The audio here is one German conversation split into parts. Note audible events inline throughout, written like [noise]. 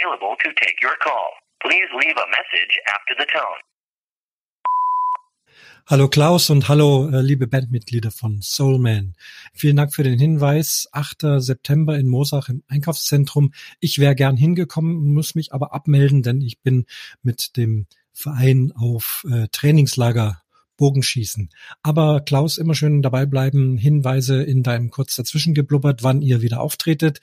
available to take your call. Please leave a message after the tone. Hallo Klaus und hallo äh, liebe Bandmitglieder von Soulman. Vielen Dank für den Hinweis. 8. September in Mosach im Einkaufszentrum. Ich wäre gern hingekommen, muss mich aber abmelden, denn ich bin mit dem Verein auf äh, Trainingslager Bogenschießen. Aber Klaus, immer schön dabei bleiben. Hinweise in deinem kurz dazwischen geblubbert, wann ihr wieder auftretet.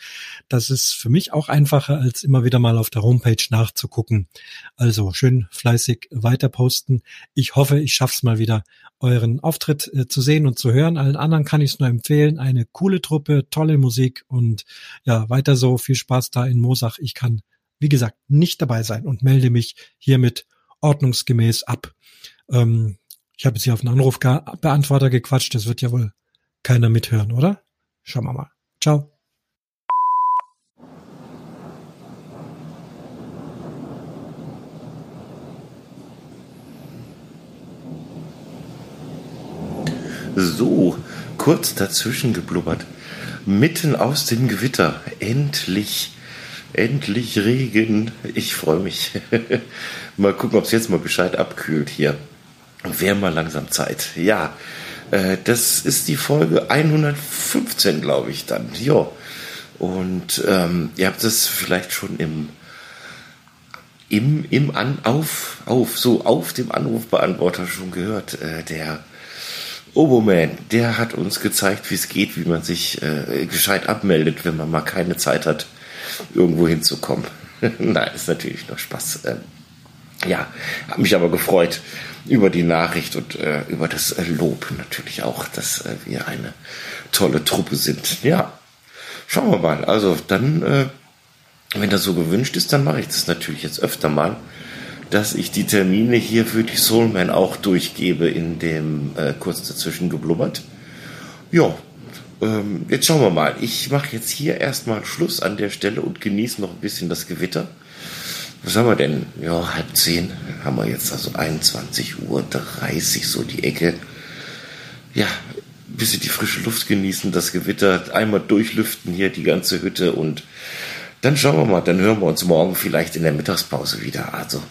Das ist für mich auch einfacher, als immer wieder mal auf der Homepage nachzugucken. Also schön fleißig weiter posten. Ich hoffe, ich schaff's mal wieder, euren Auftritt äh, zu sehen und zu hören. Allen anderen kann ich es nur empfehlen. Eine coole Truppe, tolle Musik und ja, weiter so. Viel Spaß da in Mosach. Ich kann, wie gesagt, nicht dabei sein und melde mich hiermit ordnungsgemäß ab. Ähm, ich habe jetzt hier auf den Anrufbeantworter gequatscht. Das wird ja wohl keiner mithören, oder? Schauen wir mal. Ciao. So, kurz dazwischen geblubbert. Mitten aus dem Gewitter. Endlich, endlich Regen. Ich freue mich. [laughs] mal gucken, ob es jetzt mal Bescheid abkühlt hier. Wäre mal langsam Zeit. Ja, äh, das ist die Folge 115, glaube ich, dann. Ja. Und ähm, ihr habt es vielleicht schon im im, im An, auf, auf, so auf dem Anrufbeantworter schon gehört. Äh, der Oboman, der hat uns gezeigt, wie es geht, wie man sich äh, gescheit abmeldet, wenn man mal keine Zeit hat, irgendwo hinzukommen. [laughs] Nein, ist natürlich nur Spaß. Ähm, ja, habe mich aber gefreut über die Nachricht und äh, über das äh, Lob natürlich auch, dass äh, wir eine tolle Truppe sind. Ja, schauen wir mal. Also dann, äh, wenn das so gewünscht ist, dann mache ich das natürlich jetzt öfter mal, dass ich die Termine hier für die Soulman auch durchgebe in dem äh, kurz dazwischen geblubbert. Ja, ähm, jetzt schauen wir mal. Ich mache jetzt hier erstmal Schluss an der Stelle und genieße noch ein bisschen das Gewitter was haben wir denn? Ja, halb zehn haben wir jetzt, also 21 Uhr 30, so die Ecke. Ja, ein bisschen die frische Luft genießen, das Gewitter, einmal durchlüften hier die ganze Hütte und dann schauen wir mal, dann hören wir uns morgen vielleicht in der Mittagspause wieder. Also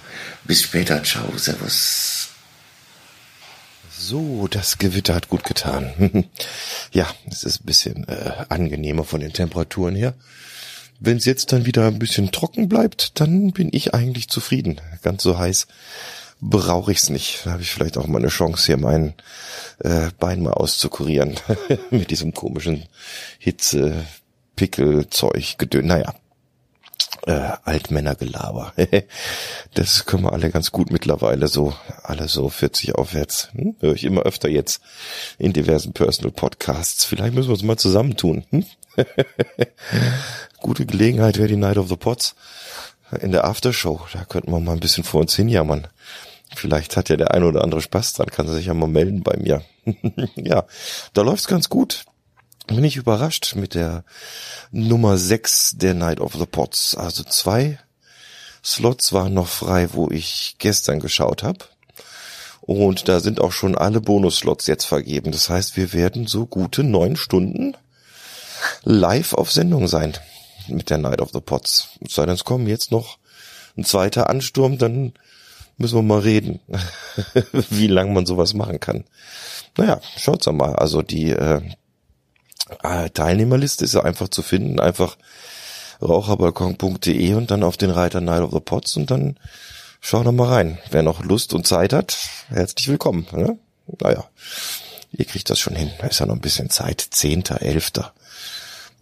bis später, ciao, servus. So, das Gewitter hat gut getan. [laughs] ja, es ist ein bisschen äh, angenehmer von den Temperaturen her. Wenn es jetzt dann wieder ein bisschen trocken bleibt, dann bin ich eigentlich zufrieden. Ganz so heiß brauche ich's nicht. Da habe ich vielleicht auch mal eine Chance, hier mein äh, Bein mal auszukurieren. [laughs] Mit diesem komischen Hitze, Pickelzeug, Gedön. Naja, äh, Altmännergelaber. [laughs] das können wir alle ganz gut mittlerweile so, alle so 40 aufwärts. Hm? Höre ich immer öfter jetzt in diversen Personal Podcasts. Vielleicht müssen wir uns mal zusammentun. Hm? [laughs] Gute Gelegenheit wäre die Night of the Pots in der Aftershow. Da könnten wir mal ein bisschen vor uns hinjammern. Vielleicht hat ja der ein oder andere Spaß, dann kann er sich ja mal melden bei mir. [laughs] ja, da läuft's ganz gut. Bin ich überrascht mit der Nummer 6 der Night of the Pots. Also zwei Slots waren noch frei, wo ich gestern geschaut habe. Und da sind auch schon alle Bonus-Slots jetzt vergeben. Das heißt, wir werden so gute neun Stunden live auf Sendung sein mit der Night of the Pots. Es sei denn, es kommen jetzt noch ein zweiter Ansturm, dann müssen wir mal reden, [laughs] wie lang man sowas machen kann. Naja, schaut's mal. Also die äh, Teilnehmerliste ist ja einfach zu finden. Einfach raucherbalkon.de und dann auf den Reiter Night of the Pots und dann schau doch mal rein. Wer noch Lust und Zeit hat, herzlich willkommen. Ne? Naja, ihr kriegt das schon hin. Da ist ja noch ein bisschen Zeit. Zehnter, Elfter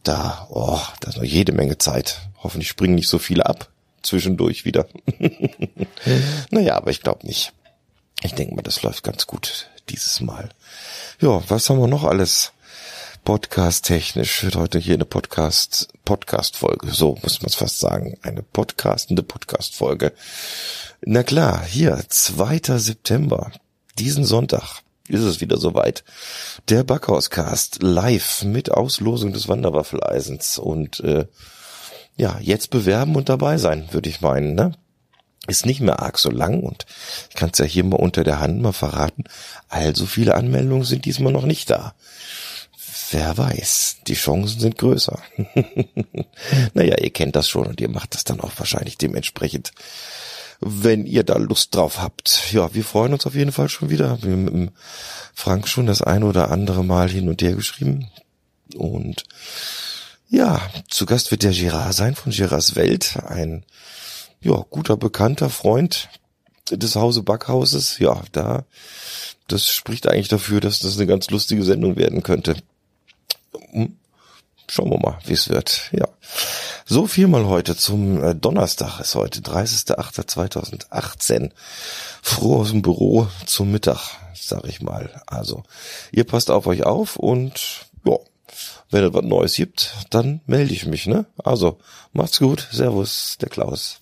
da, oh, da ist noch jede Menge Zeit. Hoffentlich springen nicht so viele ab zwischendurch wieder. [laughs] naja, aber ich glaube nicht. Ich denke mal, das läuft ganz gut dieses Mal. Ja, was haben wir noch alles? Podcast-technisch wird heute hier eine Podcast, Podcast-Folge. So muss man es fast sagen. Eine podcastende Podcast-Folge. Na klar, hier, 2. September. Diesen Sonntag ist es wieder soweit. Der Backhauscast live mit Auslosung des Wanderwaffeleisens und äh, ja, jetzt bewerben und dabei sein, würde ich meinen, ne? Ist nicht mehr arg so lang und ich kann es ja hier mal unter der Hand mal verraten, allzu viele Anmeldungen sind diesmal noch nicht da. Wer weiß, die Chancen sind größer. [laughs] naja, ihr kennt das schon und ihr macht das dann auch wahrscheinlich dementsprechend, wenn ihr da Lust drauf habt. Ja, wir freuen uns auf jeden Fall schon wieder. Wir haben mit dem Frank schon das eine oder andere Mal hin und her geschrieben. Und ja, zu Gast wird der Girard sein von Girards Welt, ein ja, guter bekannter Freund des Hause Backhauses. Ja, da das spricht eigentlich dafür, dass das eine ganz lustige Sendung werden könnte. Hm, schauen wir mal, wie es wird. Ja. So viel mal heute zum äh, Donnerstag ist heute, 30.08.2018. Froh aus dem Büro zum Mittag, sag ich mal. Also, ihr passt auf euch auf und ja, wenn es was Neues gibt, dann melde ich mich, ne? Also, macht's gut. Servus, der Klaus.